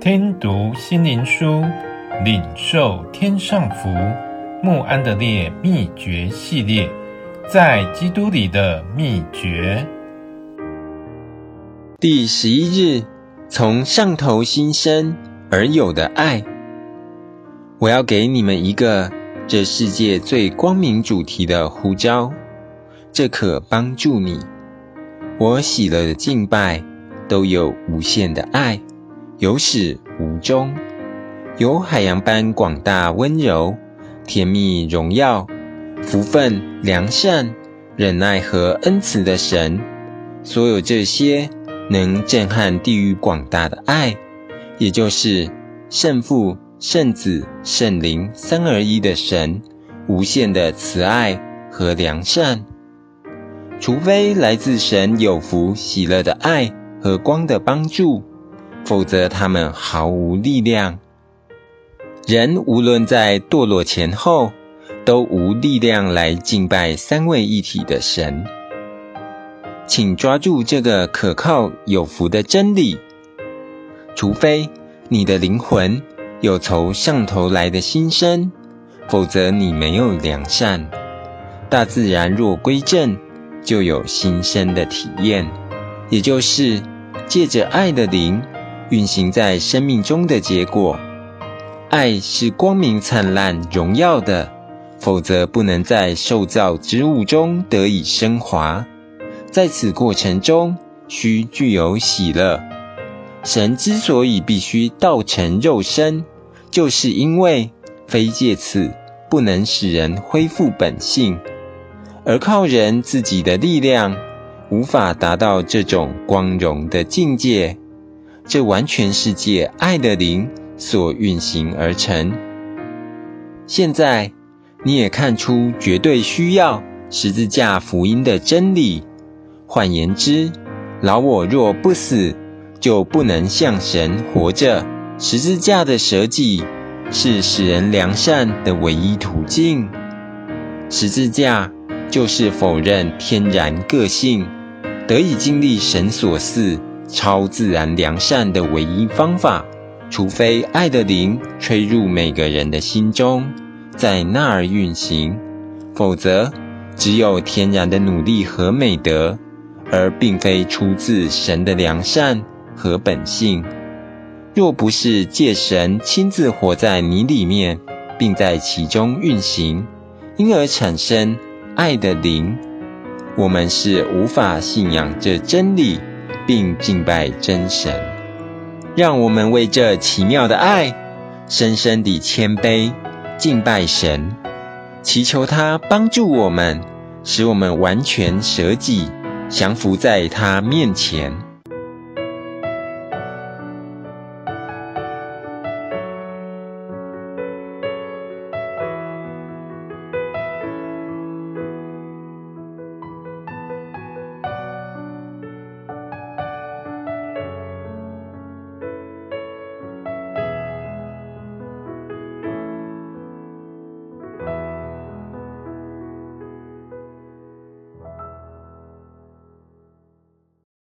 听读心灵书，领受天上福。穆安德烈秘诀系列，在基督里的秘诀。第十一日，从上头新生而有的爱。我要给你们一个这世界最光明主题的呼召，这可帮助你。我喜乐的敬拜，都有无限的爱。有始无终，有海洋般广大温柔、甜蜜荣耀、福分良善、忍耐和恩慈的神，所有这些能震撼地狱广大的爱，也就是圣父、圣子、圣灵三而一的神，无限的慈爱和良善。除非来自神有福喜乐的爱和光的帮助。否则，他们毫无力量。人无论在堕落前后，都无力量来敬拜三位一体的神。请抓住这个可靠有福的真理：除非你的灵魂有从上头来的新生，否则你没有良善。大自然若归正，就有新生的体验，也就是借着爱的灵。运行在生命中的结果，爱是光明灿烂、荣耀的，否则不能在受造之物中得以升华。在此过程中，需具有喜乐。神之所以必须道成肉身，就是因为非借此不能使人恢复本性，而靠人自己的力量，无法达到这种光荣的境界。这完全是借爱的灵所运行而成。现在你也看出绝对需要十字架福音的真理。换言之，老我若不死，就不能向神活着。十字架的舍己是使人良善的唯一途径。十字架就是否认天然个性，得以经历神所赐。超自然良善的唯一方法，除非爱的灵吹入每个人的心中，在那儿运行，否则只有天然的努力和美德，而并非出自神的良善和本性。若不是借神亲自活在你里面，并在其中运行，因而产生爱的灵，我们是无法信仰这真理。并敬拜真神，让我们为这奇妙的爱，深深地谦卑敬拜神，祈求他帮助我们，使我们完全舍己，降服在他面前。